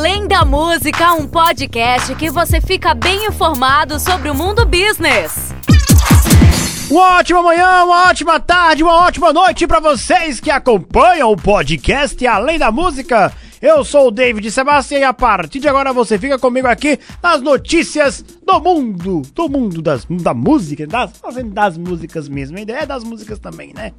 Além da Música, um podcast que você fica bem informado sobre o mundo business. Uma ótima manhã, uma ótima tarde, uma ótima noite para vocês que acompanham o podcast Além da Música. Eu sou o David Sebastião e a partir de agora você fica comigo aqui nas notícias do mundo, do mundo das, da música, das, das músicas mesmo, ainda é das músicas também, né?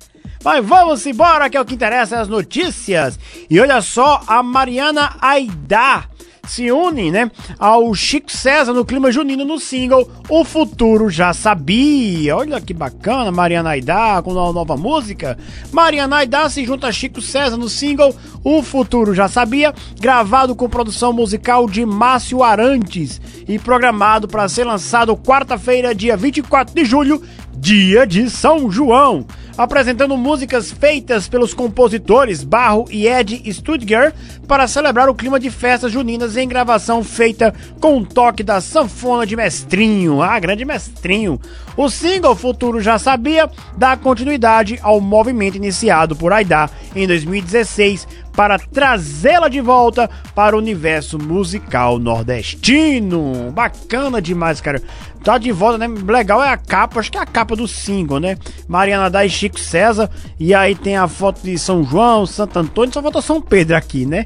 Mas vamos embora que é o que interessa, as notícias. E olha só, a Mariana Aidá se une, né, ao Chico César no clima junino no single O Futuro Já Sabia. Olha que bacana, Mariana Aidá com uma nova música. Mariana Aidá se junta a Chico César no single O Futuro Já Sabia, gravado com produção musical de Márcio Arantes e programado para ser lançado quarta-feira, dia 24 de julho, dia de São João apresentando músicas feitas pelos compositores Barro e Ed Studger para celebrar o clima de festas juninas em gravação feita com um toque da sanfona de Mestrinho, ah, grande Mestrinho. O single Futuro Já Sabia dá continuidade ao movimento iniciado por Aidá em 2016 para trazê-la de volta para o universo musical nordestino. Bacana demais, cara. Tá de volta, né? Legal é a capa, acho que é a capa do single, né? Mariana Dá e Chico César. E aí tem a foto de São João, Santo Antônio, só falta São Pedro aqui, né?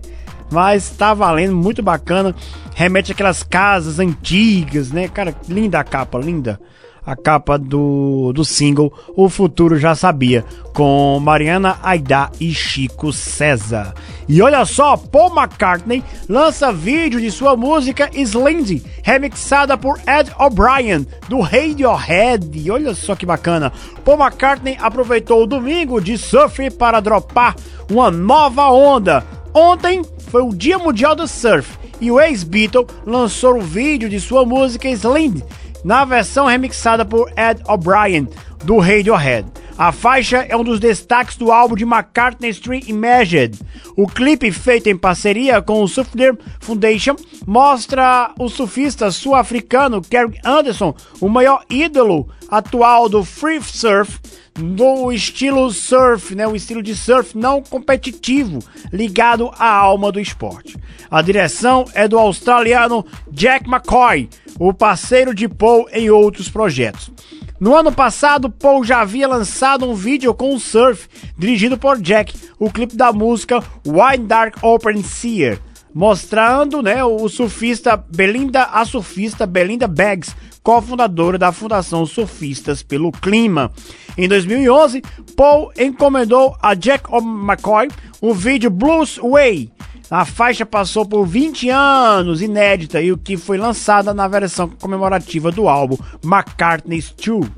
Mas tá valendo, muito bacana. Remete àquelas casas antigas, né? Cara, linda a capa, linda a capa do, do single O Futuro Já Sabia, com Mariana Aidá e Chico César. E olha só, Paul McCartney lança vídeo de sua música Slindy, remixada por Ed O'Brien, do Radiohead. Olha só que bacana. Paul McCartney aproveitou o domingo de surf para dropar uma nova onda. Ontem foi o Dia Mundial do Surf e o ex-Beatle lançou o vídeo de sua música Slindy, na versão remixada por Ed O'Brien, do Radiohead. A faixa é um dos destaques do álbum de McCartney Street Imagined. O clipe, feito em parceria com o Surfder Foundation, mostra o surfista sul-africano Kerry Anderson, o maior ídolo atual do free surf, do estilo surf, né, o estilo de surf não competitivo, ligado à alma do esporte. A direção é do australiano Jack McCoy, o parceiro de Paul em outros projetos. No ano passado, Paul já havia lançado um vídeo com o surf, dirigido por Jack, o clipe da música Wine Dark Open Seer, mostrando né, o surfista Belinda, a surfista Belinda Baggs, cofundadora da Fundação Surfistas pelo Clima. Em 2011, Paul encomendou a Jack McCoy o vídeo Blues Way, a faixa passou por 20 anos inédita e o que foi lançada na versão comemorativa do álbum McCartney's 2.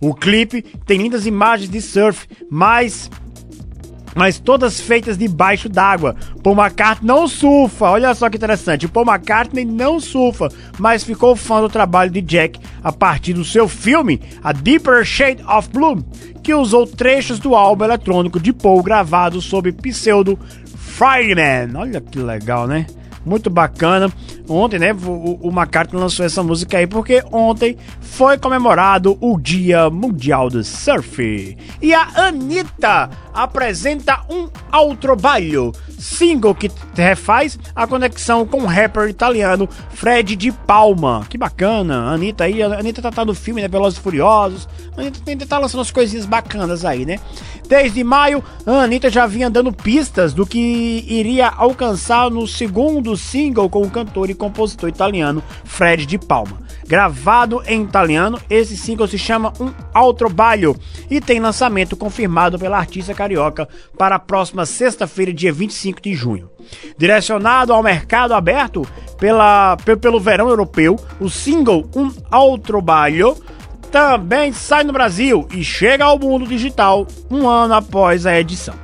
O clipe tem lindas imagens de surf, mas mas todas feitas debaixo d'água. Paul McCartney não surfa, olha só que interessante. Paul McCartney não surfa, mas ficou fã do trabalho de Jack a partir do seu filme A Deeper Shade of Blue, que usou trechos do álbum eletrônico de Paul gravado sob pseudo Fireman. Olha que legal, né? Muito bacana. Ontem, né, o, o McCartney lançou essa música aí porque ontem foi comemorado o Dia Mundial do Surf. E a Anitta apresenta um trabalho single que refaz a conexão com o rapper italiano Fred de Palma. Que bacana, a Anitta aí, a Anitta tá, tá no filme, né, Velozes e Furiosos. A Anitta tá lançando as coisinhas bacanas aí, né? Desde maio, a Anitta já vinha dando pistas do que iria alcançar no segundo single com o cantor e compositor italiano Fred de Palma. Gravado em italiano, esse single se chama Um Altro Baglio e tem lançamento confirmado pela artista carioca para a próxima sexta-feira, dia 25 de junho. Direcionado ao mercado aberto pela, pelo verão europeu, o single Um Altro Baglio também sai no Brasil e chega ao mundo digital um ano após a edição.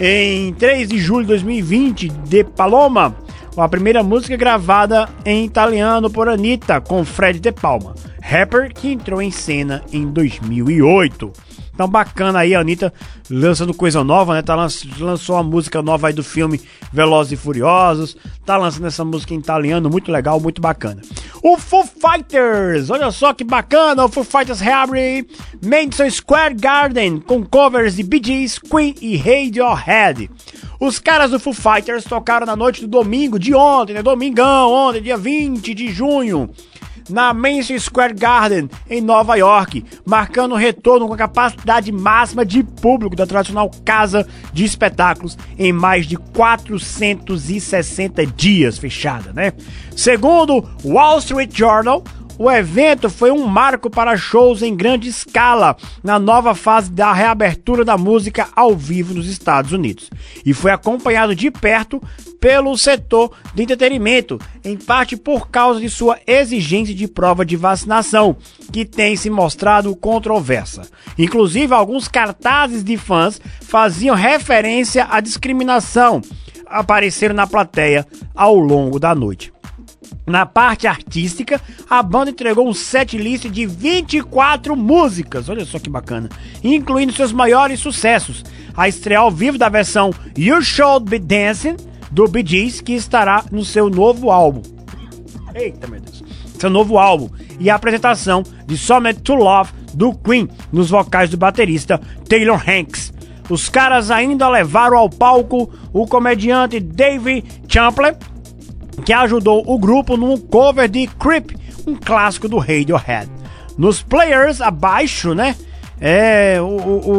Em 3 de julho de 2020, De Paloma, a primeira música gravada em italiano por Anitta com Fred De Palma, rapper que entrou em cena em 2008. Então bacana aí, a Anitta lançando coisa nova, né? Tá lançou uma música nova aí do filme Velozes e Furiosos. Tá lançando essa música em italiano, muito legal, muito bacana. O Foo Fighters, olha só que bacana, o Foo Fighters reabre Madison Square Garden com covers de Bee Gees, Queen e Radiohead. Os caras do Foo Fighters tocaram na noite do domingo, de ontem, né? Domingão, ontem, dia 20 de junho na Madison Square Garden, em Nova York, marcando o retorno com a capacidade máxima de público da tradicional casa de espetáculos em mais de 460 dias fechada, né? Segundo Wall Street Journal, o evento foi um marco para shows em grande escala na nova fase da reabertura da música ao vivo nos Estados Unidos e foi acompanhado de perto pelo setor de entretenimento, em parte por causa de sua exigência de prova de vacinação, que tem se mostrado controversa. Inclusive, alguns cartazes de fãs faziam referência à discriminação apareceram na plateia ao longo da noite. Na parte artística, a banda entregou um set list de 24 músicas, olha só que bacana, incluindo seus maiores sucessos. A estreia ao vivo da versão You Should Be Dancing do Bee Gees, que estará no seu novo álbum. Eita, meu Deus. Seu novo álbum. E a apresentação de Summit to Love do Queen, nos vocais do baterista Taylor Hanks. Os caras ainda levaram ao palco o comediante Dave Champlin que ajudou o grupo num cover de Creep, um clássico do Radiohead. Nos players abaixo, né? É, o, o,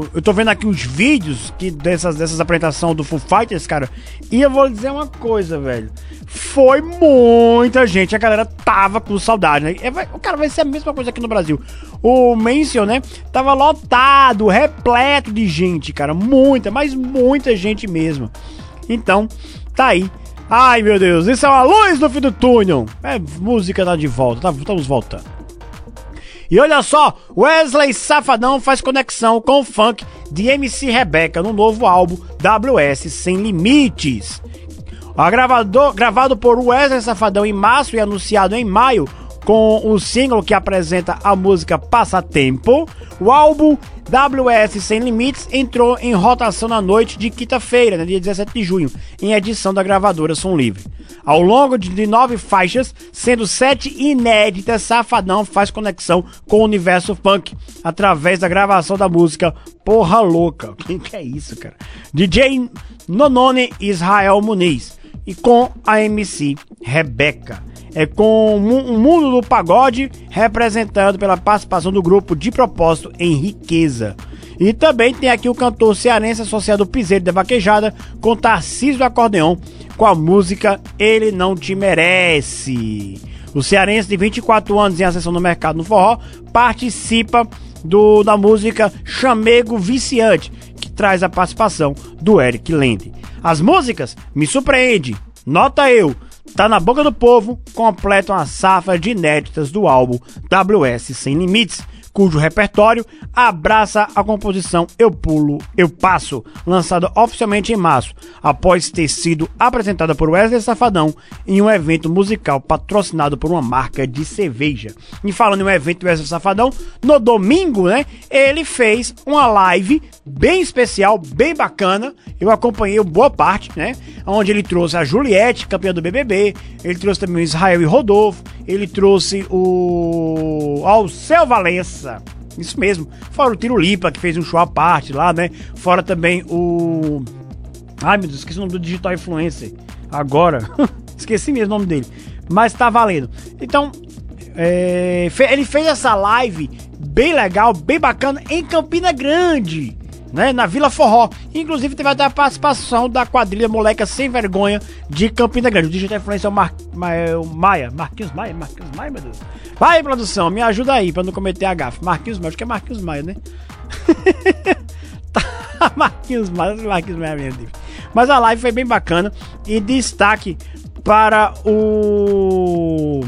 o, eu tô vendo aqui os vídeos que dessas, dessas apresentações do Foo Fighters, cara. E eu vou dizer uma coisa, velho. Foi muita gente, a galera tava com saudade, né? É, vai, cara, vai ser a mesma coisa aqui no Brasil. O Mention, né? Tava lotado, repleto de gente, cara. Muita, mas muita gente mesmo. Então, tá aí Ai meu Deus, isso é uma luz no fim do túnel. É música tá de volta, tá, estamos voltando. E olha só, Wesley Safadão faz conexão com o funk de MC Rebeca no novo álbum WS Sem Limites. Gravador, gravado por Wesley Safadão em março e anunciado em maio, com o single que apresenta a música Passatempo, o álbum WS Sem Limites entrou em rotação na noite de quinta-feira, né, dia 17 de junho, em edição da gravadora Som Livre. Ao longo de nove faixas, sendo sete inéditas, Safadão faz conexão com o universo funk através da gravação da música Porra Louca. Quem que é isso, cara? DJ Nonone Israel Muniz e com a MC Rebeca é, com o mundo do pagode representado pela participação do grupo de propósito em riqueza. E também tem aqui o cantor cearense associado ao Piseiro da Vaquejada com Tarcísio do Acordeão com a música Ele Não Te Merece. O cearense de 24 anos em ascensão no mercado no forró participa do, da música Chamego Viciante, que traz a participação do Eric Lende. As músicas Me Surpreende, Nota Eu, Tá na boca do povo, completam a safra de inéditas do álbum WS Sem Limites, cujo repertório abraça a composição Eu Pulo, Eu Passo, lançada oficialmente em março, após ter sido apresentada por Wesley Safadão em um evento musical patrocinado por uma marca de cerveja. E falando em um evento Wesley Safadão, no domingo, né, ele fez uma live bem especial, bem bacana. Eu acompanhei boa parte, né, onde ele trouxe a Juliette, campeã do BBB, ele trouxe também o Israel e Rodolfo, ele trouxe o Alceu Valença. Isso mesmo. Fora o Tiro Lipa, que fez um show à parte lá, né? Fora também o. Ai meu Deus, esqueci o nome do Digital Influencer. Agora. esqueci mesmo o nome dele. Mas tá valendo. Então, é... ele fez essa live bem legal, bem bacana em Campina Grande né, na Vila Forró. Inclusive teve até a participação da quadrilha Moleca Sem Vergonha de Campina Grande. O digital influencer é o, Mar, é o Maia, Marquinhos Maia, Marquinhos Maia, meu Deus. Vai, produção, me ajuda aí pra não cometer a gafe. Marquinhos Maia, acho que é Marquinhos Maia, né? tá, Marquinhos Maia, Marquinhos Maia, Deus. Mas a live foi bem bacana e destaque para o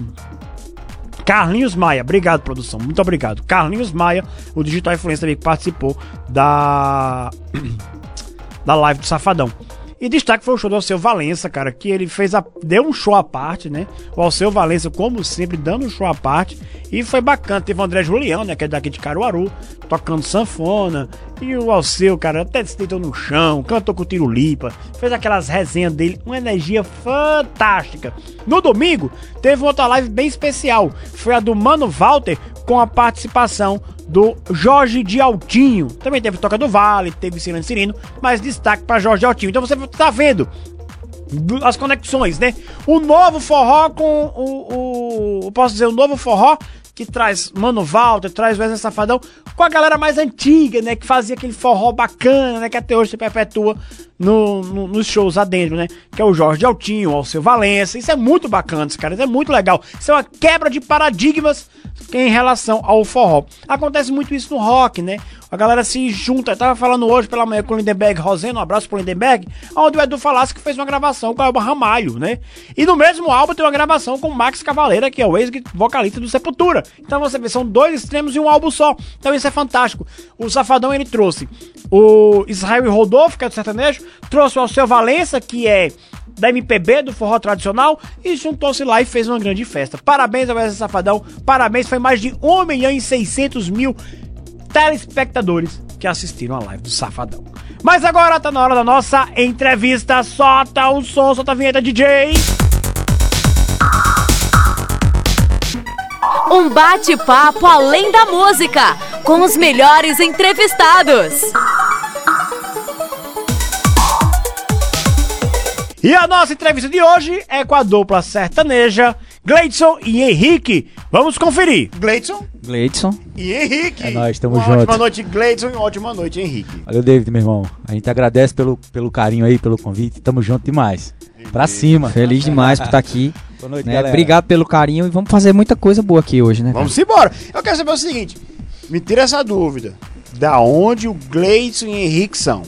Carlinhos Maia, obrigado, produção. Muito obrigado. Carlinhos Maia, o digital influencer que participou da da live do Safadão. E destaque foi o show do Alceu Valença, cara, que ele fez a, deu um show à parte, né? O Alceu Valença, como sempre, dando um show à parte. E foi bacana. Teve o André Julião, né? Que é daqui de Caruaru, tocando sanfona. E o Alceu, cara, até se deitou no chão, cantou com o Tiro Lipa, fez aquelas resenhas dele, uma energia fantástica. No domingo, teve outra live bem especial. Foi a do Mano Walter com a participação do Jorge de Altinho. Também teve Toca do Vale, teve Cirano Cirino, mas destaque para Jorge de Altinho. Então você tá vendo as conexões, né? O novo forró com o, o posso dizer, o novo forró que traz Mano Walter, traz Wesley Safadão, com a galera mais antiga, né? Que fazia aquele forró bacana, né? Que até hoje se perpetua no, no, nos shows lá dentro, né? Que é o Jorge Altinho, o Alceu Valença. Isso é muito bacana, cara. Isso é muito legal. Isso é uma quebra de paradigmas em relação ao forró. Acontece muito isso no rock, né? A galera se junta. Eu tava falando hoje pela manhã com o Lindenberg Roseno, um abraço pro Lindenberg, onde o Edu falasse que fez uma gravação com o Elba Ramalho, né? E no mesmo álbum tem uma gravação com o Max Cavaleira, que é o ex-vocalista do Sepultura. Então você vê, são dois extremos em um álbum só. Então isso é fantástico. O Safadão ele trouxe o Israel Rodolfo, que é do sertanejo, trouxe o Alceu Valença, que é da MPB, do forró tradicional, e juntou-se lá e fez uma grande festa. Parabéns ao Wesley Safadão, parabéns, foi mais de 1 milhão e 600 mil telespectadores que assistiram a live do Safadão. Mas agora tá na hora da nossa entrevista. Solta o som, solta a vinheta, DJ. Um bate-papo além da música, com os melhores entrevistados. E a nossa entrevista de hoje é com a dupla sertaneja Gleidson e Henrique. Vamos conferir. Gleidson Gleidson. e Henrique. É nóis, tamo Uma junto. Ótima noite, Gleidson, e uma ótima noite, Henrique. Valeu, David, meu irmão. A gente agradece pelo, pelo carinho aí, pelo convite. Tamo junto demais. Pra cima. Feliz demais por estar aqui. Boa noite, né? galera. Obrigado pelo carinho e vamos fazer muita coisa boa aqui hoje, né? Vamos embora. Eu quero saber o seguinte: me tira essa dúvida. Da onde o Gleidson e Henrique são?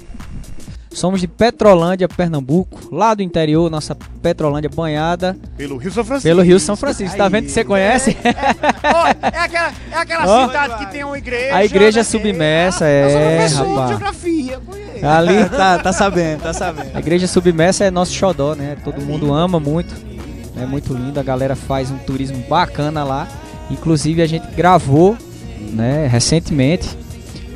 Somos de Petrolândia, Pernambuco, lá do interior, nossa Petrolândia banhada Pelo Rio São Francisco. pelo Rio São Francisco. Tá vendo que você conhece? Ó, é aquela, é aquela Ó. cidade que tem uma igreja. A igreja né? submersa, Eu sou é, professor de rapaz. geografia, conheço. Ali, tá, tá sabendo, tá sabendo. a igreja submersa é nosso xodó, né? Todo mundo ama muito. É muito lindo, a galera faz um turismo bacana lá. Inclusive a gente gravou, né, recentemente.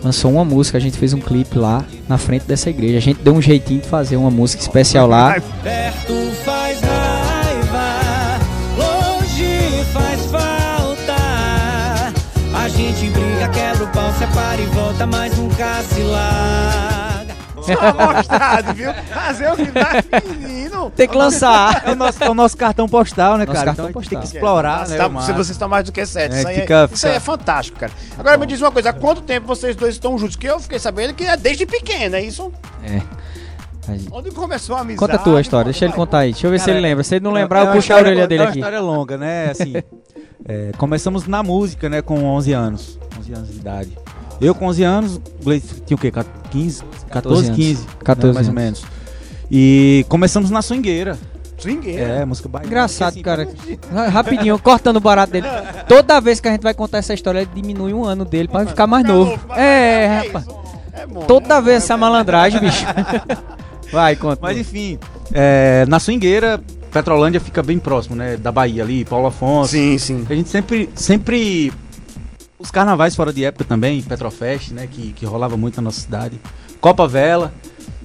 Lançou uma música, a gente fez um clipe lá na frente dessa igreja. A gente deu um jeitinho de fazer uma música especial lá. Perto faz raiva, longe faz falta. A gente briga, quebra o pau, separa e volta, mas nunca se. Só mostrado, viu? Fazer o que dá, menino. Tem que lançar. É o nosso, é o nosso cartão postal, né, Nosso cara? cartão então a gente tem que explorar, Nossa, né? tá- se vocês estão mais do que sete. É, isso aí, fica- é, isso aí é fica- fantástico, cara. Agora me diz uma coisa: há quanto tempo vocês dois estão juntos? Que eu fiquei sabendo que é desde pequeno, é isso? É. Gente- Onde começou a amizade? Conta a tua história, deixa ele contar aí. Deixa eu ver se Cara, ele lembra. Se ele não É- lembrar, é eu puxo a orelha dele É uma aqui. história longa, né? Assim, é, começamos na música, né? Com 11 anos. 11 anos de idade. Eu com 11 anos, o Gleice tinha o quê? 15? 14, anos. 15. 14 né, mais ou menos. E começamos na swingueira. Swingueira. É, música baiana. Engraçado, Assim, cara. Rapidinho, cortando o barato dele. Toda vez que a gente vai contar essa história, ele diminui um ano dele pra ficar mais novo. mas- É, mas rapaz. É bom, Toda né? vez essa malandragem, bicho. Vai, conta. Mas enfim, é, na swingueira, Petrolândia fica bem próximo, né? Da Bahia ali, Paulo Afonso. Sim, sim. A gente sempre, sempre. Os carnavais fora de época também, Petrofest, né? Que, que rolava muito na nossa cidade. Copa Vela.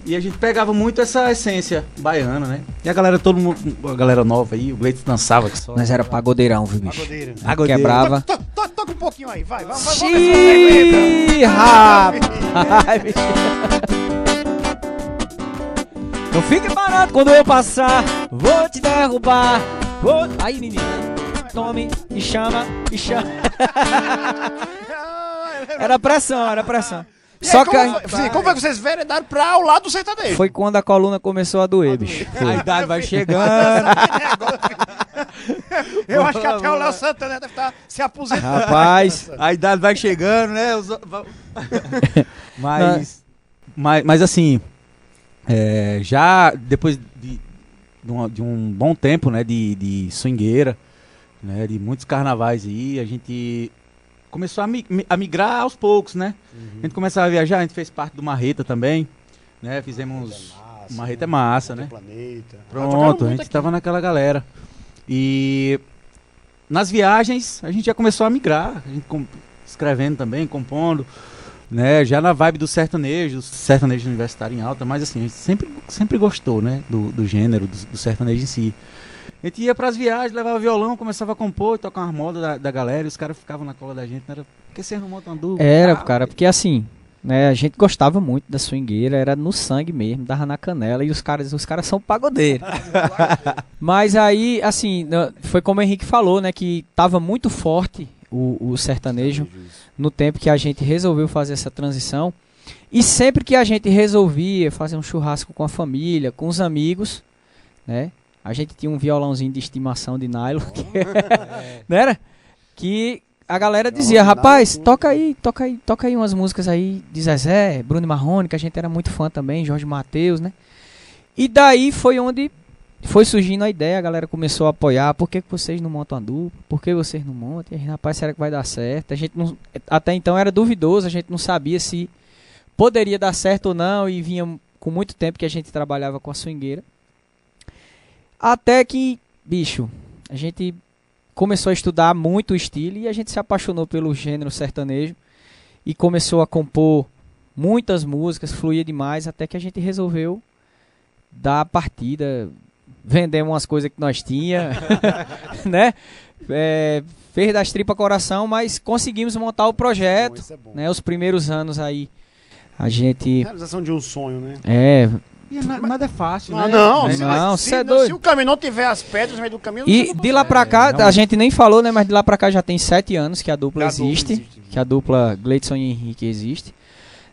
E a gente pegava muito essa essência baiana, né? E a galera, todo mundo, a galera nova aí, o Gleitos dançava que só. Nós era pagodeirão, viu, bicho? Pagodeira. Pagodeiro. Quebrava. To- to- Toca um pouquinho aí, vai, vai, vai. vamos ver se você aguenta. Xiii, rapaz, bicho. Não fique parado quando eu passar. Vou te derrubar. Vou... Aí, menino. Tome e chama e chama. Era pressão, era pressão. E Só aí, que como, foi- sim, como foi que vocês veredaram pra o lado do sertanejo? foi quando a coluna começou a doer, bicho. A idade vai chegando. Eu acho que até o Léo Santana deve estar se aposentando. Rapaz, A idade vai chegando, né? Mas, mas, mas assim, é, já depois de, de, uma- de um bom tempo, né, de, de swingueira, né, de muitos carnavais aí, a gente começou a, mi- a migrar aos poucos, né? A gente começava a viajar, a gente fez parte do Marreta também, né? Fizemos... Marreta é massa, né? Planeta. Pronto, a gente tava naquela galera. E nas viagens a gente já começou a migrar, a gente escrevendo também, compondo, né? Já na vibe do sertanejo, sertanejo universitário em alta, mas assim, a gente sempre, sempre gostou, né? Do, do gênero, do, do sertanejo em si. A gente ia pras viagens, levava violão, começava a compor, tocar umas modas da, da galera, e os caras ficavam na cola da gente. Não era, por que vocês não montam uma dupla? Era, Ah, cara, porque assim, né, a gente gostava muito da swingueira, era no sangue mesmo, dava na canela e os caras, os caras são pagodeiros. Mas aí, assim, né, foi como o Henrique falou, né, que tava muito forte o, o sertanejo no tempo que a gente resolveu fazer essa transição. E sempre que a gente resolvia fazer um churrasco com a família, com os amigos, né? A gente tinha um violãozinho de estimação de nylon, que, não era? Que a galera dizia, rapaz, toca aí, toca aí, toca aí umas músicas aí de Zezé, Bruno e Marrone, que a gente era muito fã também, Jorge Mateus, né? E daí foi onde foi surgindo a ideia, a galera começou a apoiar, por que, que vocês não montam a dupla? Por que vocês não montam? E, rapaz, será que vai dar certo? A gente não, até então era duvidoso, a gente não sabia se poderia dar certo ou não, e vinha com muito tempo que a gente trabalhava com a swingueira. Até que, bicho, a gente começou a estudar muito o estilo e a gente se apaixonou pelo gênero sertanejo e começou a compor muitas músicas, fluía demais, até que a gente resolveu dar a partida, vendemos umas coisas que nós tinha, né? É, fez das tripas coração, mas conseguimos montar o projeto, Isso é bom. né? Os primeiros anos aí a gente Realização de um sonho, né? é E na- nada é fácil, Ah, né? não, Né? se, não, se, é se doido. o caminho não tiver as pedras no meio do caminho, E não de lá pra cá, a realmente. gente nem falou, né? Mas de lá pra cá já tem sete anos que a dupla, Que a dupla existe, existe. Que a dupla Gleidson e Henrique existe.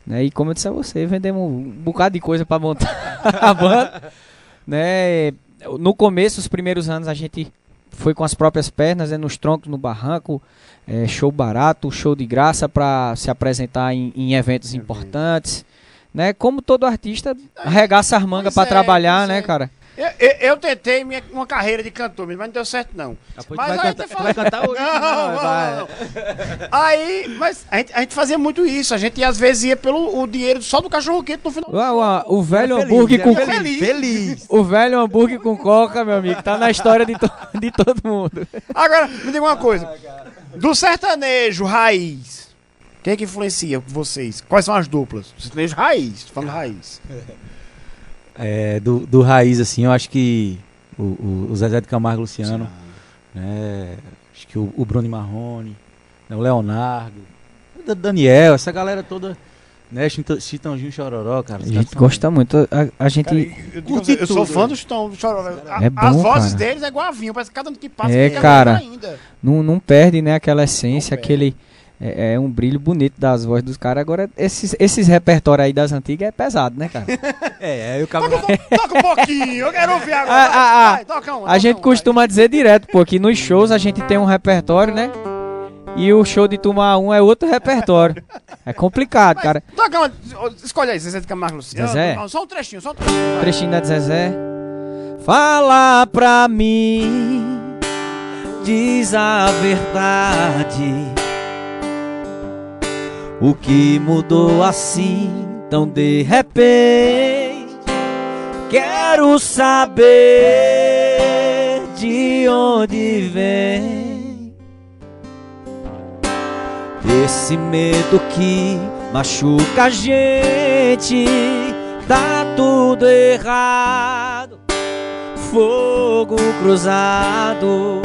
Né? E como eu disse a você, vendemos um bocado de coisa pra montar a banda. Né? No começo, os primeiros anos, a gente foi com as próprias pernas, né? nos troncos, no barranco. é, show barato, show de graça pra se apresentar em, em eventos Evento. importantes. Né? Como todo artista, arregaça as mangas pra é, trabalhar, né, é. cara? Eu, eu, eu tentei minha, uma carreira de cantor, mas não deu certo, não. Depois Mas vai, aí cantar, tu vai cantar hoje? Não, não, vai. não. Aí, mas a gente, a gente fazia muito isso. A gente às vezes ia pelo o dinheiro só do cachorro quente no final. do O, show. o- velho Feliz, hambúrguer né? com Feliz. Feliz. O velho hambúrguer com coca, meu amigo, tá na história de, to- de todo mundo. Agora, me diga uma coisa. Do sertanejo raiz, quem é que influencia vocês? Quais são as duplas? Sertanejo raiz, falando raiz. É, do, do raiz, assim, eu acho que o, o, o Zezé de Camargo Luciano, né? Acho que o, o Bruno Marrone, né, o Leonardo, o Da- Daniel, essa galera toda, né? Chitãozinho Chororó, cara. A gente gosta muito, a, a gente... Cara, eu, eu digo Curti eu sou fã do Chitão, do Chororó. A- É bom, As vozes cara. deles é igual a vinho, parece que cada ano que passa É, fica cara. melhor ainda. não, não perde, né, aquela essência, Não perde. aquele... É, é um brilho bonito das vozes dos caras. Agora, esses, esses repertórios aí das antigas é pesado, né, cara? É, aí o Toca, cabra... um po- toca um pouquinho, eu quero ouvir agora. Ah, vai, ah, ah. vai, toca um, A toca gente um, costuma dizer direto, pô, que nos shows a gente tem um repertório, né? E o show de Turma 1 é outro repertório. É complicado, vai. cara. Toca uma, escolhe aí, Zezé de Camargo Luciano. Zezé? Não, Só um trechinho, só um trechinho. trechinho da Zezé. Fala pra mim, diz a verdade. O que mudou assim, tão de repente? Quero saber de onde vem esse medo que machuca a gente. Tá tudo errado, fogo cruzado.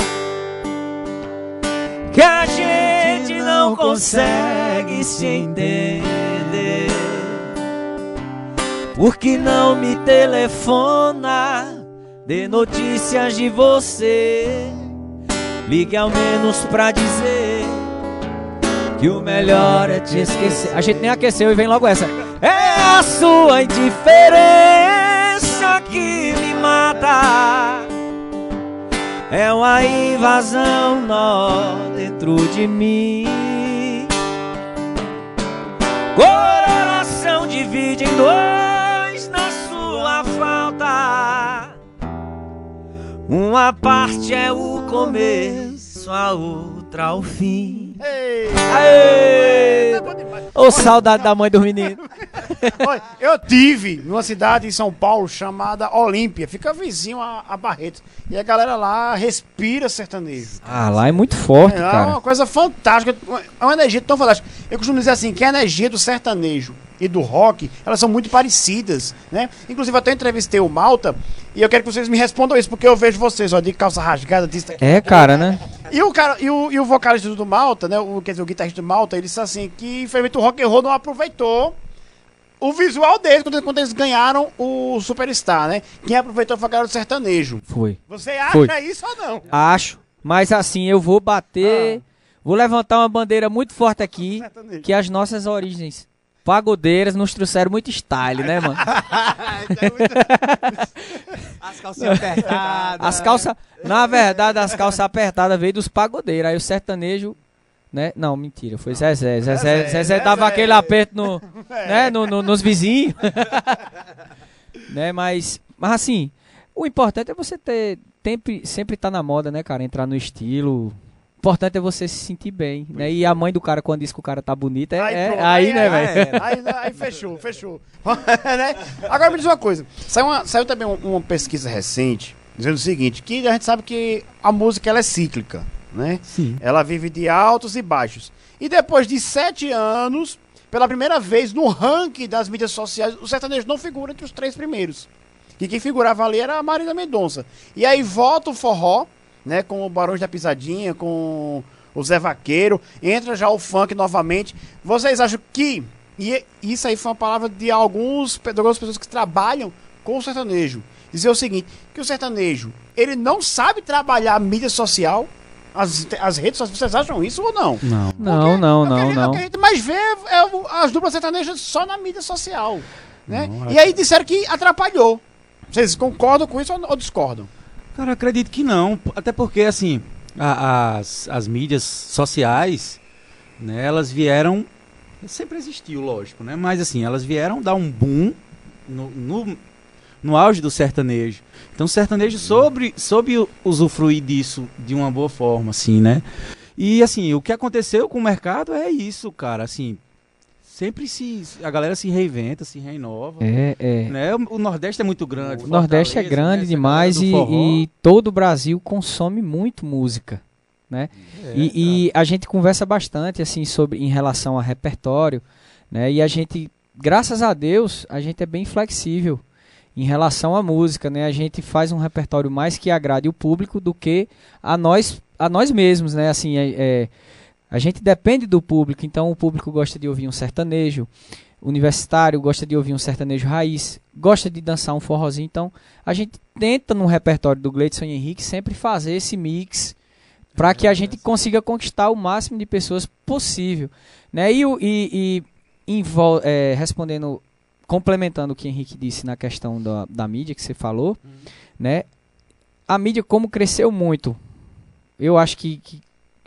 Que a não consegue se entender. Por que não me telefona? Dê notícias de você. Ligue ao menos pra dizer que o melhor é te esquecer. A gente nem aqueceu e vem logo essa. É a sua indiferença que me mata. É uma invasão nó dentro de mim. Coração divide em dois na sua falta. Uma parte é o começo, a outra o fim. Ei, Aê! É. Ô, saudade da mãe dos meninos. Olha, eu tive numa cidade em São Paulo chamada Olímpia, fica vizinho a, a Barretos. E a galera lá respira sertanejo. Ah, lá é muito forte, É cara. uma coisa fantástica, é uma energia tão fantástica. Eu costumo dizer assim, que a energia do sertanejo e do rock, elas são muito parecidas, né? Inclusive, até entrevistei o Malta, E eu quero que vocês me respondam isso, porque eu vejo vocês, ó, de calça rasgada, disso aqui. É, cara, né? E o cara, e o, e o vocalista do Malta, né? O, quer dizer, o guitarrista do Malta, ele disse assim que infelizmente o rock and roll não aproveitou o visual deles quando, eles ganharam o Superstar, né? Quem aproveitou foi a galera do sertanejo. Foi. Você acha Foi. isso ou não? Acho. Mas assim, eu vou bater. Vou levantar uma bandeira muito forte aqui. Que as nossas origens pagodeiras nos trouxeram muito style, né, mano? As calcinhas apertadas. As calças. Na verdade, as calças apertadas veio dos pagodeiros. Aí o sertanejo. Né? Não, mentira, foi Zezé. Zezé, Zezé, Zezé dava aquele aperto no, né? no, no- nos vizinhos. né? Mas, mas assim, o importante é você ter. Sempre, sempre tá na moda, né, cara? Entrar no estilo. O importante é você se sentir bem, né? E a mãe do cara, quando diz que o cara tá bonito, é é- aí, pronto, né, velho? Aí, aí fechou, fechou. Né? Agora me diz uma coisa. Saiu, uma- saiu também um- uma pesquisa recente dizendo o seguinte, que a gente sabe que a música ela é cíclica, né? Sim. Ela vive de altos e baixos. E depois de sete anos, pela primeira vez no ranking das mídias sociais, o sertanejo não figura entre os três primeiros. E quem figurava ali era a Marina Mendonça. E aí volta o forró, né? Com o Barões da Pisadinha, com o Zé Vaqueiro. Entra já o funk novamente. Vocês acham que. E isso aí foi uma palavra de alguns, de algumas pessoas que trabalham com o sertanejo. Dizer o seguinte: que o sertanejo, ele não sabe trabalhar a mídia social, as, as redes sociais. Vocês acham isso ou não? Não. Não, não, O que a não, gente- não. O que a gente mais vê é o- as duplas sertanejas só na mídia social. Né? Não, e aí disseram que atrapalhou. Vocês concordam com isso ou, ou discordam? Cara, acredito que não. Até porque, assim, a- as, as mídias sociais, né, elas vieram. Sempre existiu, lógico, né? Mas, assim, elas vieram dar um boom no, no, no auge do sertanejo. Então, o sertanejo soube, soube u- usufruir disso de uma boa forma, assim, né? E, assim, o que aconteceu com o mercado é isso, cara. Assim, sempre se. A galera se reinventa, se renova. É, é. Né? O, o Nordeste é muito grande. O Nordeste é grande né? Demais e, e todo o Brasil consome muito música, né? É, e, e a gente conversa bastante assim sobre em relação a repertório, né? E a gente, graças a Deus, a gente é bem flexível em relação à música, né? A gente faz um repertório mais que agrade o público do que a nós a nós mesmos, né? Assim, é, é- a gente depende do público, então o público gosta de ouvir um sertanejo, universitário gosta de ouvir um sertanejo raiz, gosta de dançar um forrozinho, então a gente tenta no repertório do Gleidson e Henrique sempre fazer esse mix para que a gente consiga conquistar o máximo de pessoas possível, né? E, e, e é, respondendo, complementando o que o Henrique disse na questão da, da mídia que você falou, né? A mídia como cresceu muito, eu acho que, que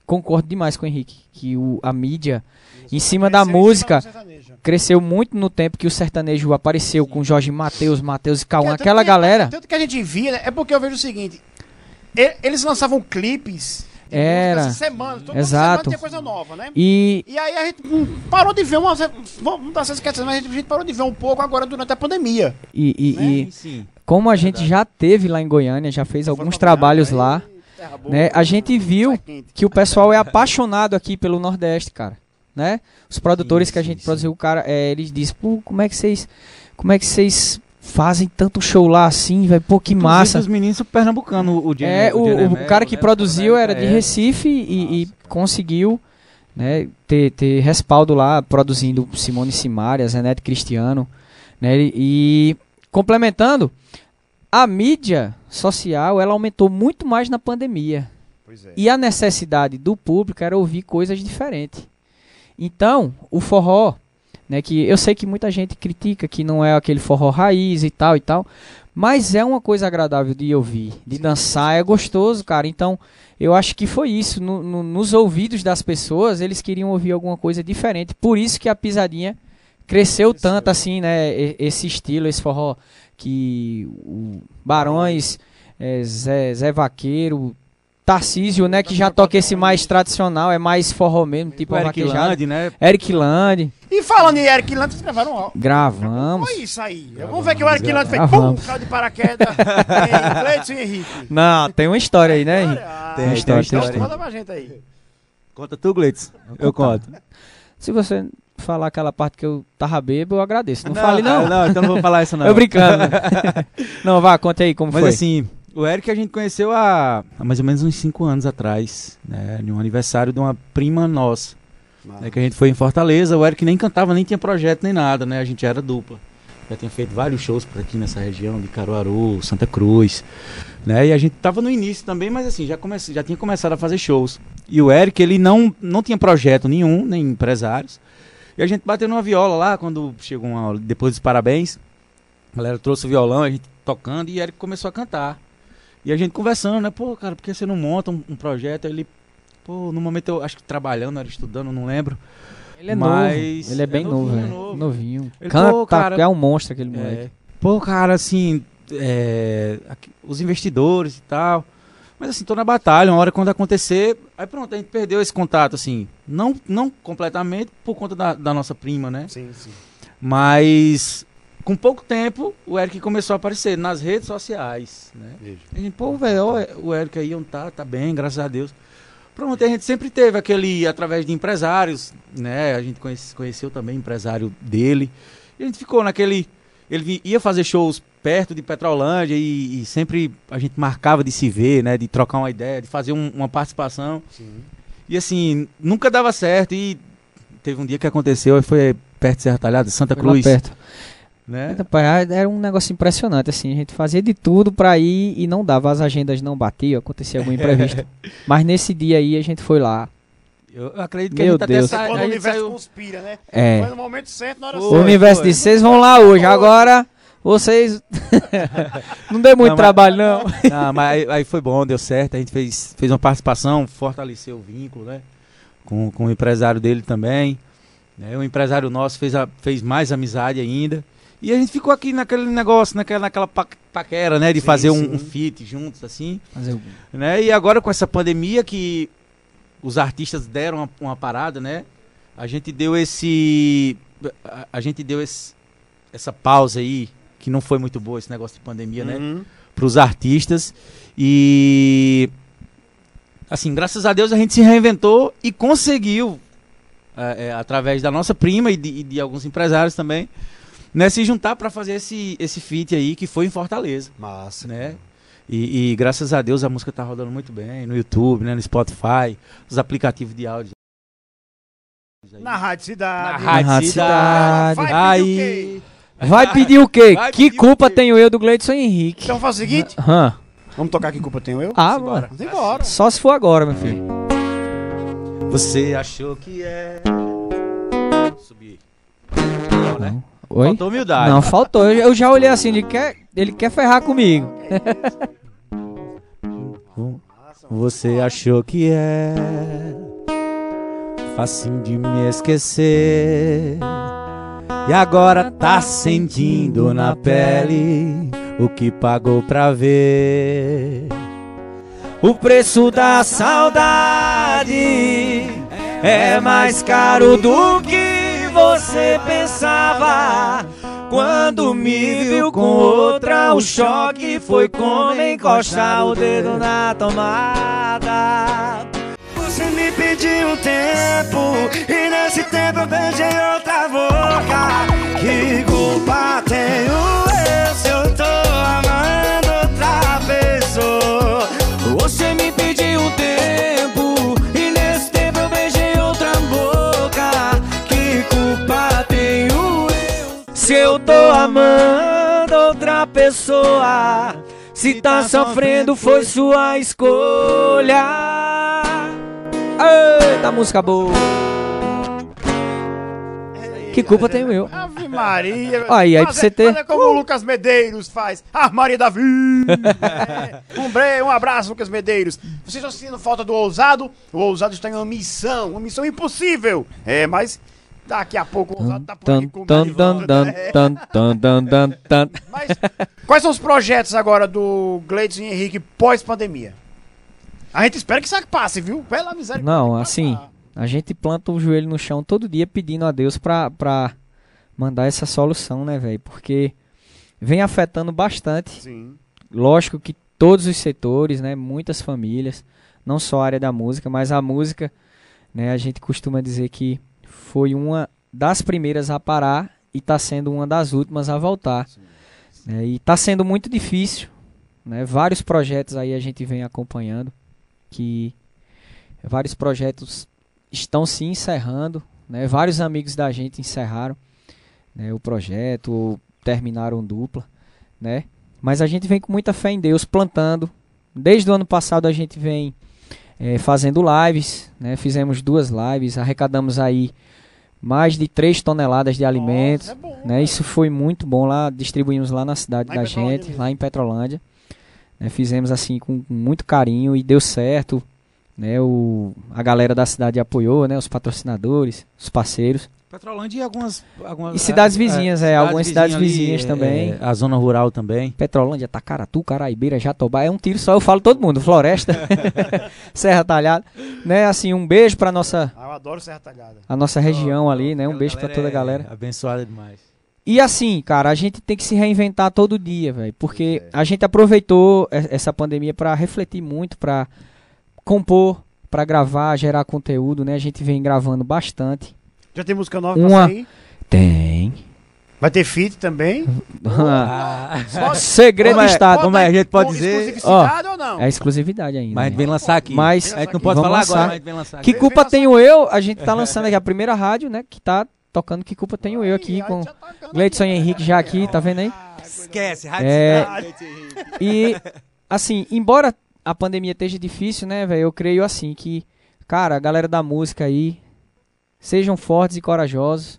concordo demais com o Henrique que o, a mídia em cima da Cresceu música cima cresceu muito no tempo que o sertanejo apareceu com Jorge Mateus, Mateus e Cauã, Tanto aquela que- galera. Tanto que a gente via, né? É porque eu vejo o seguinte: eles lançavam clipes. Era. Semana, toda Exato. semana tinha coisa nova, né? E E aí a gente hum, parou de ver uma. Vamos dar essas questões, mas a gente, parou de ver um pouco agora durante a pandemia. E, e- Né? e sim. como a gente já teve lá em Goiânia, já fez alguns trabalhos Goiânia, lá, terra boa, né? A gente viu que o pessoal é apaixonado aqui pelo Nordeste, cara, né? Os produtores Sim, que a gente sim. produziu, o cara, é, eles dizem, pô, como é que vocês, como é que vocês fazem tanto show lá assim, velho? Pô, que Inclusive, massa. Os meninos pernambucanos, o Jenny, É, o, Jenny o Melo, cara que né, produziu o era de é. Recife e, e conseguiu né, ter, ter respaldo lá, produzindo Simone Simaria, Zenete Cristiano. Né, e, e complementando, a mídia social ela aumentou muito mais na pandemia. Pois é. E a necessidade do público era ouvir coisas diferentes. Então, o forró, né, que eu sei que muita gente critica que não é aquele forró raiz e tal e tal, mas é uma coisa agradável de ouvir, de dançar, é gostoso, cara. Então, eu acho que foi isso. No- no- nos ouvidos das pessoas, eles queriam ouvir alguma coisa diferente. Por isso que a pisadinha cresceu tanto assim, né? Esse estilo, esse forró que o Barões, eh, Zé, Zé Vaqueiro, Tarcísio, né? Que já toca esse mais tradicional, é mais forró mesmo, tipo O Eric vaquejado. Land, né? Eric Land, E falando em Eric Lantos, vocês gravaram álbum. gravamos. Foi isso aí. Vamos ver que o Eric Lantos fez Gravamos. pum, caiu de paraquedas. Cleiton e Henrique. Não, tem uma história aí, né? Henrique? Ah, Tem, tem então história. Conta pra gente aí. Conta tu, Glitz. Eu conto. Se você falar aquela parte que eu tava bêbado, eu agradeço. Não, fale não. ah, Não, então não vou falar isso não. Eu brincando. não, vá, conta aí como Mas foi. assim, o Eric a gente conheceu há, há mais ou menos uns 5 anos atrás, né? No aniversário de uma prima nossa. né, que a gente foi em Fortaleza, o Eric nem cantava, nem tinha projeto, nem nada, né? A gente era dupla. Já tinha feito vários shows por aqui nessa região de Caruaru, Santa Cruz, né? E a gente tava no início também, mas assim, já, comece, já tinha começado a fazer shows. E o Eric, ele não, não tinha projeto nenhum, nem empresários. E a gente bateu numa viola lá, quando chegou uma, depois dos parabéns. A galera trouxe o violão, a gente tocando e Eric começou a cantar. E a gente conversando, né? Pô, cara, por que você não monta um, um projeto? Aí ele, pô, no momento eu acho que trabalhando, era estudando, não lembro. Ele é Mas novo. Ele é bem é novo, novinho, velho. novo. Novinho. Ele, Canta, pô, cara, é um monstro aquele moleque. É, pô, cara, assim, é, aqui- os investidores e tal. Mas assim, tô na batalha, uma hora quando acontecer. Aí pronto, a gente perdeu esse contato, assim. Não, não completamente por conta da, da nossa prima, né? Sim, sim. Mas com pouco tempo o Eric começou a aparecer nas redes sociais, né? Veja. A gente, pô, velho, o Eric aí onde tá, tá bem, graças a Deus. Pronto, a gente sempre teve aquele, através de empresários, né? A gente conhece- conheceu também o empresário dele. E a gente ficou naquele. Ele ia fazer shows perto de Petrolândia e, e sempre a gente marcava de se ver, né? De trocar uma ideia, de fazer um- uma participação. Sim. E assim, nunca dava certo. E teve um dia que aconteceu, e foi perto de Serra Talhada, Santa Foi lá Cruz. perto. Né? Rapaz, Era um negócio impressionante, assim. A gente fazia de tudo pra ir e não dava. As agendas não batiam, acontecia algum imprevisto. Mas nesse dia aí a gente foi lá. Eu eu acredito que Meu a gente Deus. até sa... Quando o universo saiu... conspira, né? É. Foi no momento certo, na hora Foi, O certa. universo foi. de vocês vão lá hoje. Agora vocês. não deu muito Não, mas- trabalho, não. Não, mas aí, aí foi bom, deu certo. A gente fez, fez uma participação, fortaleceu o vínculo, né? Com, com o empresário dele também. Né? O empresário nosso fez, a- fez mais amizade ainda. E a gente ficou aqui naquele negócio, naquela, naquela pa- paquera, né? De Sim, fazer um, sim. um feat juntos, assim. Mas eu- né? E agora com essa pandemia que os artistas deram uma, uma parada, né? A gente deu esse a, a gente deu esse, essa pausa aí que não foi muito boa esse negócio de pandemia, né? Uhum. Para os artistas e assim, graças a Deus a gente se reinventou e conseguiu é, é, através da nossa prima e de, e de alguns empresários também, né, se juntar para fazer esse esse feat aí que foi em Fortaleza Massa. né? E, e graças a Deus a música tá rodando muito bem no YouTube, né? No Spotify, os aplicativos de áudio. Na Rádio Cidade. Na Rádio Rádio Vai Cidade. o Aí. Vai pedir o quê? Vai que culpa quê? tenho eu do Gleidson Henrique? Então faz o seguinte, Hã? vamos tocar Que Culpa Tenho Eu? Ah, mano. Vamos embora. Só se for agora, meu filho. Você achou que é. Subir. Não, né? Oi? Faltou humildade. Não, faltou. Eu, eu já olhei assim, ele quer, ele quer ferrar comigo. Você achou que é facinho de me esquecer E agora tá sentindo na pele o que pagou pra ver O preço da saudade é mais caro do que você pensava quando me viu com outra, o choque foi como encostar o dedo na tomada. Pediu um tempo E nesse tempo eu beijei outra boca. Que culpa tenho eu Se eu tô amando outra pessoa? Você me pediu um tempo E nesse tempo eu beijei outra boca. Que culpa tenho eu Se eu tô amando outra pessoa? Se tá sofrendo foi sua escolha Eita, música boa. Que culpa tenho eu? Ave Maria. Aí, aí pra você ter- como o Lucas Medeiros faz. Ah, Maria Davi. É. Um, bre... um abraço, Lucas Medeiros. Vocês estão sentindo falta do ousado? O ousado está em uma missão, uma missão impossível. É, mas daqui a pouco o ousado tá por aqui com. Mas quais são os projetos agora do Gleidson e Henrique pós-pandemia? A gente espera que isso passe, viu? Pela miséria. Não, assim, a gente planta o joelho no chão todo dia pedindo a Deus pra, pra mandar essa solução, né, velho? Porque vem afetando bastante. Sim. Lógico que todos os setores, né? Muitas famílias, não só a área da música, mas a música, né? A gente costuma dizer que foi uma das primeiras a parar e está sendo uma das últimas a voltar. né? e está sendo muito difícil. Né? Vários projetos aí a gente vem acompanhando que vários projetos estão se encerrando. Né? Vários amigos da gente encerraram né, o projeto, ou terminaram dupla. Né? Mas a gente vem com muita fé em Deus, plantando. Desde o ano passado a gente vem eh, fazendo lives, né? fizemos duas lives, arrecadamos aí mais de 3 toneladas de alimentos. Nossa, é bom, né? velho. Isso foi muito bom lá, distribuímos lá na cidade Lá da gente, lá em Petrolândia. Né? Fizemos assim com muito carinho e deu certo. Né? O, a galera da cidade apoiou, né? os patrocinadores, os parceiros. Petrolândia e algumas, algumas E cidades vizinhas, é, algumas cidades vizinhas também. é, a zona rural também. Petrolândia, Tacaratu, Caraibeira, Jatobá, é um tiro só, eu falo todo mundo, Floresta, Serra Talhada, né, assim, um beijo pra nossa, Ah, eu adoro Serra Talhada. a nossa região ali, né, um beijo pra toda a é galera. Abençoada demais. E assim, cara, a gente tem que se reinventar todo dia, velho, porque a gente aproveitou essa pandemia pra refletir muito, pra compor, pra gravar, gerar conteúdo, né, a gente vem gravando bastante. Já tem música nova Uma- pra sair? Tem. Vai ter feat também? Pode- Segredo do Estado. como é? A gente pode dizer- exclusividade ou não? É exclusividade ainda. Mas a né? gente vem lançar aqui. Mas a gente não pode falar lançar. agora, mas a gente vem lançar aqui. Que Vem culpa lançar tenho eu? A gente tá lançando aqui a primeira rádio, né? Que tá tocando Que culpa tenho eu aqui com tá Gleidson. Henrique já aqui, tá vendo aí? Esquece, É. E assim, embora a pandemia esteja difícil, né, velho? Eu creio assim que, cara, a galera da música aí sejam fortes e corajosos,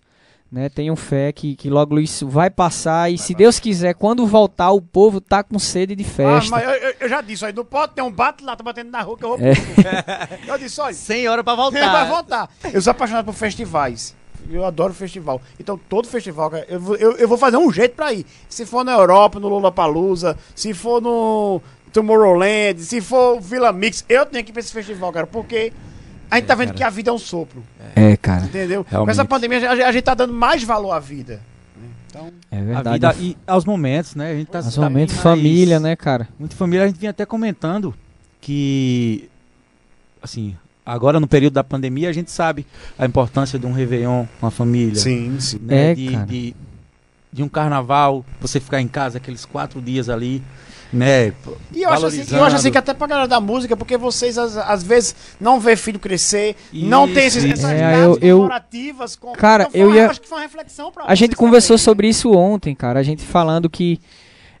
né? Tenham fé que, que logo isso vai passar e se Deus quiser, quando voltar, o povo tá com sede de Ah, festa. mas eu, eu- já disse, ó, não pode ter um bate lá, tá batendo na rua que eu vou. É. Eu disse, olha, 100 horas pra Ele vai voltar. Eu sou apaixonado por festivais. Eu adoro festival. Então, todo festival, cara, eu, vou- eu, eu vou fazer um jeito pra ir. Se for na Europa, no Lollapalooza, se for no Tomorrowland, se for Vila Mix, eu tenho que ir pra esse festival, cara, porque a gente tá vendo que a vida é um sopro, É, cara, entendeu? Com Realmente. essa pandemia, a, gente- a gente tá dando mais valor à vida. né? Então, é A verdade. vida e aos momentos, né? A gente tá Mas tá momento bem mais- família, né, cara? Muito família, a gente vinha até comentando que, assim, agora no período da pandemia, a gente sabe a importância de um Réveillon com a família. sim, sim. né? É, de, cara. de, de um carnaval, você ficar em casa aqueles quatro dias ali, né? E eu acho, assim, eu acho assim que até pra galera da música, porque vocês às, às vezes não vê filho crescer, não tem esses, Isso, essas É, eu- eu-. Com, Cara, Então, foi eu uma- ia- acho que foi uma reflexão pra A gente conversou também. sobre isso ontem, cara. A gente falando que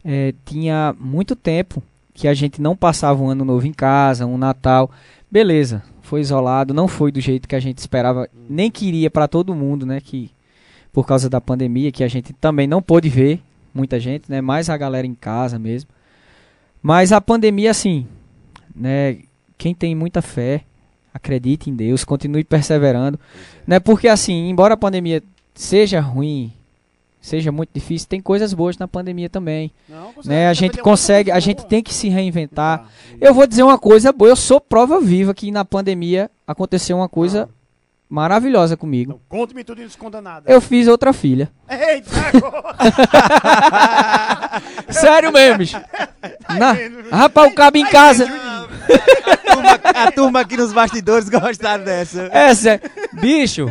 é, tinha muito tempo que a gente não passava um ano novo em casa, um Natal. Beleza, foi isolado, não foi do jeito que a gente esperava, nem queria pra todo mundo, né? Que por causa da pandemia, que a gente também não pôde ver muita gente, né? Mais a galera em casa mesmo. Mas a pandemia, assim, né? Quem tem muita fé, acredite em Deus, continue perseverando, né? Porque assim, embora a pandemia seja ruim, seja muito difícil, tem coisas boas na pandemia também, Não, né? A gente consegue, a gente coisa tem que se reinventar. boa. Eu vou dizer uma coisa boa, eu sou prova viva que na pandemia aconteceu uma coisa maravilhosa comigo. Não, Conte-me tudo e não esconda nada. Eu fiz outra filha. Eita, agora. Sério mesmo, bicho. Na- Rapaz, o cabo em casa. A turma, a turma aqui nos bastidores gostaram dessa. É, sério. Bicho.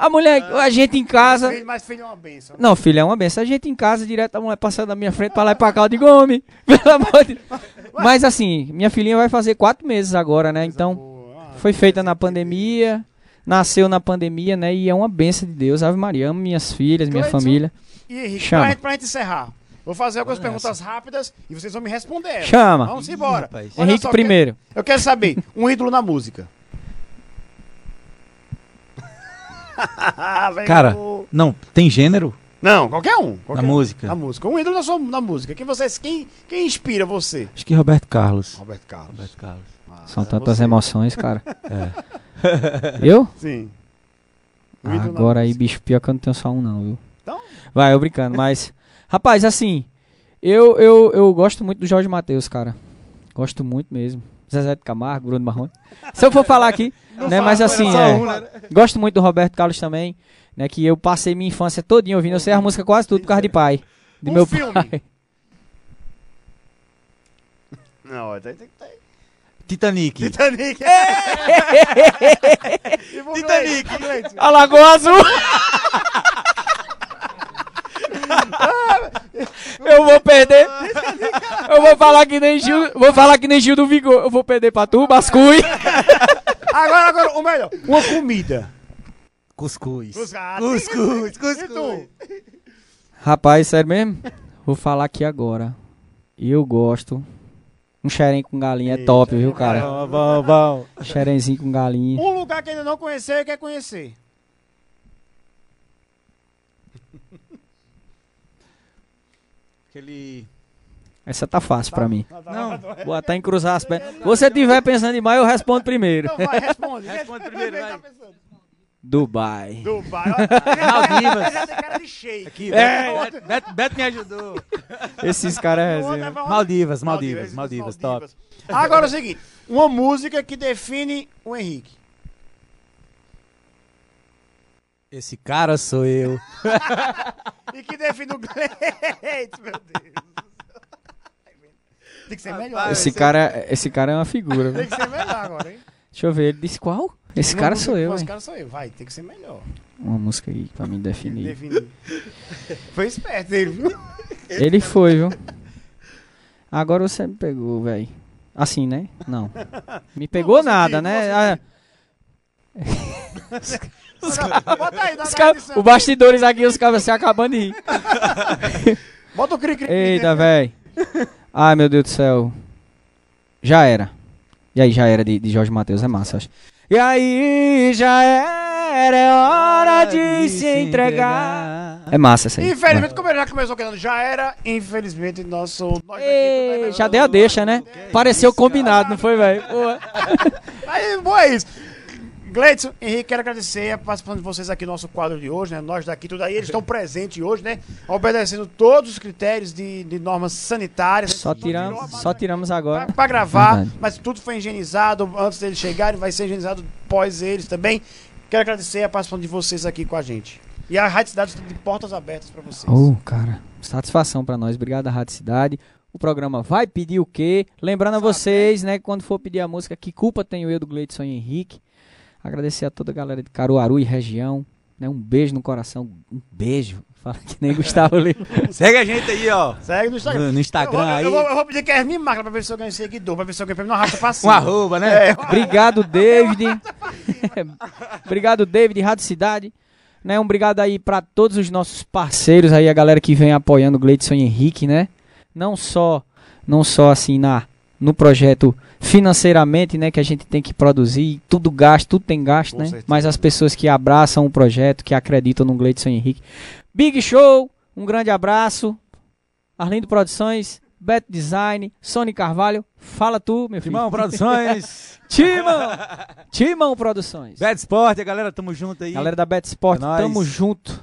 A mulher, a gente em casa. Mas filho é uma benção. Não, filho, é uma benção. A gente em casa, direto, a mulher passando na minha frente pra lá e pra cá, eu digo, homem, pelo amor de Deus. Mas assim, minha filhinha vai fazer quatro meses agora, né? Então. Ah, foi feita na pandemia, nasceu na pandemia, né? E é uma benção de Deus. Ave Maria, amo minhas filhas, minha Cleiton, família. E Henrique, Chama. pra gente, pra gente encerrar, vou fazer algumas perguntas rápidas e vocês vão me responder. Chama. Vamos embora. Olha Henrique só, primeiro. Eu quero saber, um ídolo na música. Vem Cara, Não, tem gênero Não, qualquer um. Qualquer na um. música? Na música. Um ídolo na, sua, na música. Quem, vocês, quem, quem inspira você? Acho que Roberto Carlos. Roberto Carlos. Roberto Carlos. Ah, São é tantas você. emoções, cara. É. Eu? Sim. Um Agora aí, bicho, pior que eu não tenho só um, não, viu? Então? Vai, eu brincando, mas. Rapaz, assim, eu, eu, eu gosto muito do Jorge Matheus, cara. Gosto muito mesmo. Zezé de Camargo, Bruno Marrone. Se eu for falar aqui, né? Mas assim, é. um, né? Gosto muito do Roberto Carlos também, né? Que eu passei minha infância todinha ouvindo. Eu sei a música quase tudo por causa de pai. De Um meu filme. pai. Não, tem, tem, tem. Titanic. Titanic. Pro Titanic. Gleitson, Gleitson. A Lagoa Azul! Eu vou perder. Eu vou falar que nem Gil. Vou falar que nem Gil do Vigor. Eu vou perder pra tu, Bascui. Agora, agora, o melhor. Uma comida. Cuscuz. Cuscuz. Cuscuz? Rapaz, sério mesmo? Vou falar aqui agora. Eu gosto. Um xerém com galinha é top, viu, cara? Bom, bom, bom. Xerenzinho com galinha. Um lugar que ainda não conheceu e quer conhecer. Aquele. Essa tá fácil pra mim. Tá, tá, Não. tá, tá. Vou até encruzar as pernas. Se você tiver pensando demais, eu respondo primeiro. Então vai, responde. Responde primeiro, vai. tá? Dubai. Dubai. Maldivas. Tem cara de shake. Aqui, É. Beto, Beto, Beto me ajudou. Esses caras é resenha. vai- Maldivas, Maldivas, Maldivas, top. Agora é o seguinte, uma música que define o Henrique. Esse cara sou eu. E que define o Gleitson, meu Deus. Tem que ser melhor. Esse cara, esse cara é uma figura. Tem que ser melhor agora, hein? Deixa eu ver, ele disse qual? Esse cara sou eu, Esse cara sou eu, vai, tem que ser melhor. Uma música aí pra mim definir. Definir. Foi esperto ele, viu? Ele foi, viu? Agora você me pegou, velho. Assim, né? Não. Me pegou consegui, nada, não né? Ah, Bota aí, dá os edição. o bastidores aqui, os caras se acabando de rir. Bota o cri-cri. Eita, velho. Ai, meu Deus do céu. Já era. E aí, já era de, de Jorge Matheus, é massa, acho. E aí, já era, é hora de se entregar. É massa essa aí. Infelizmente, como ele já começou querendo, já era, infelizmente, nosso... Ei, já deu a deixa, né? Pareceu combinado, não foi, velho? Aí, bom, é isso. Gleidson, Henrique, quero agradecer a participação de vocês aqui no nosso quadro de hoje, né? Nós daqui, tudo aí, eles estão presentes hoje, né? Obedecendo todos os critérios de, de normas sanitárias. Só tiramos, só tiramos agora. Pra, pra gravar, Verdade. mas tudo foi higienizado antes deles chegarem, vai ser higienizado pós eles também. Quero agradecer a participação de vocês aqui com a gente. E a Rádio Cidade está de portas abertas pra vocês. Oh, cara, satisfação pra nós. Obrigado, Rádio Cidade. O programa vai pedir o quê? Lembrando a vocês, né, que quando for pedir a música, que culpa tenho eu do Gleidson Henrique. Agradecer a toda a galera de Caruaru e região. Né, um beijo no coração. Um beijo. Fala que nem Gustavo Lima. Segue a gente aí, ó. Segue no Instagram. No, no Eu Instagram vou, aí. eu, vou, eu vou pedir que me marquem pra ver se eu ganho seguidor, pra ver se alguém pra mim não arrasta pra cima. Um arroba, né? É, Obrigado, David. obrigado, David, Rádio Cidade. Né, um obrigado aí pra todos os nossos parceiros aí, a galera que vem apoiando o Gleidson e Henrique, né? Não só, não só assim na no projeto financeiramente, né, que a gente tem que produzir, tudo gasto, tudo tem gasto, Com né? certeza. Mas as pessoas que abraçam o projeto, que acreditam no Gleidson e Henrique. Big Show, um grande abraço. Arlindo Produções, Beto Design, Sony Carvalho, fala tu, meu filho. Timão Produções. Timão! Timão Produções. Bad Sport, a galera, tamo junto aí. Galera da Bet Sport, É tamo junto.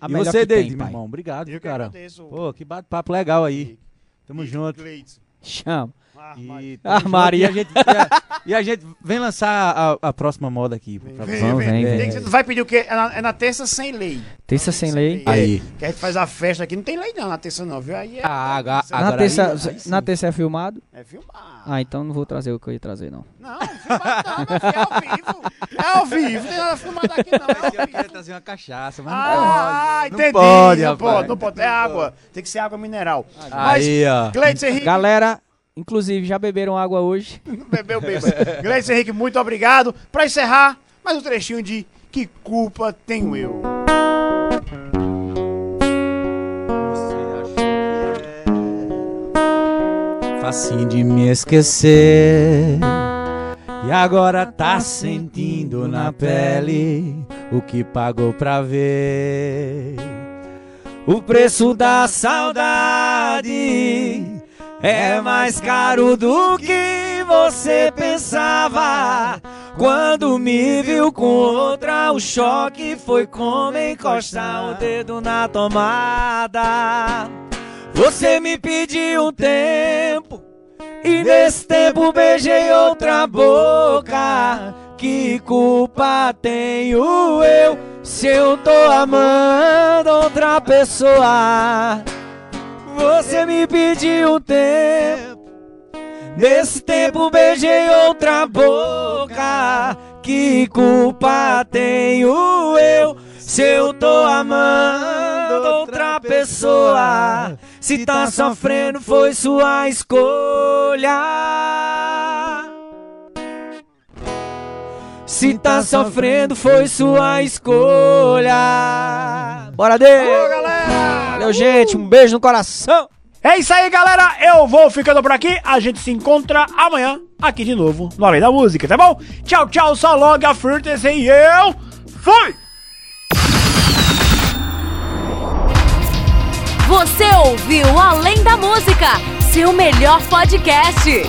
A e melhor você, David, meu irmão. Obrigado, Eu que cara. agradeço. Pô, que bate-papo legal aí. Tamo junto. Gleidson. Chama. Ah, E, Ah, Maria. junto. E a, gente, e, a, e a gente vem lançar a, a próxima moda aqui. pra Vem, vem, vem, vem. Tem que vai pedir o quê? É na, é na terça sem lei. Terça sem lei. É, Aí. que a gente faz a festa aqui. Não tem lei não na terça não, viu? Aí é, Ah, aga- Na agora terça, aí- aí sim. na terça é filmado? é filmar. Ah, então não vou trazer o que eu ia trazer, não. Não, filmar não, meu filho, é ao vivo. É ao vivo, não tem nada filmado aqui não, é Eu ao vivo. trazer uma cachaça, mas Ah, não pode. entendi. Não pode, não rapaz. pode, não pode. É água. Tem que ser água mineral. Mas, Aí, ó. Gleidson Henrique, Galera, inclusive, já beberam água hoje? bebeu, bebeu. Gleidson Henrique, muito obrigado. Pra encerrar, mais um trechinho de Que Culpa Tenho Eu. Facinho de me esquecer. E agora tá sentindo na pele o que pagou pra ver. O preço da saudade é mais caro do que você pensava. Quando me viu com outra, o choque foi como encostar o dedo na tomada. Você me pediu um tempo e nesse tempo beijei outra boca. Que culpa tenho eu se eu tô amando outra pessoa? Você me pediu um tempo Nesse tempo beijei outra boca. Que culpa tenho eu se eu tô amando outra pessoa? Se tá sofrendo foi sua escolha. Se tá sofrendo foi sua escolha. Bora! Ô, galera! Valeu, gente. Um beijo no coração. É isso aí, galera. Eu vou ficando por aqui. A gente se encontra amanhã aqui de novo no Além da Música, tá bom? Tchau, tchau. Só logo a Furtes e eu fui! Você ouviu Além da Música, seu melhor podcast.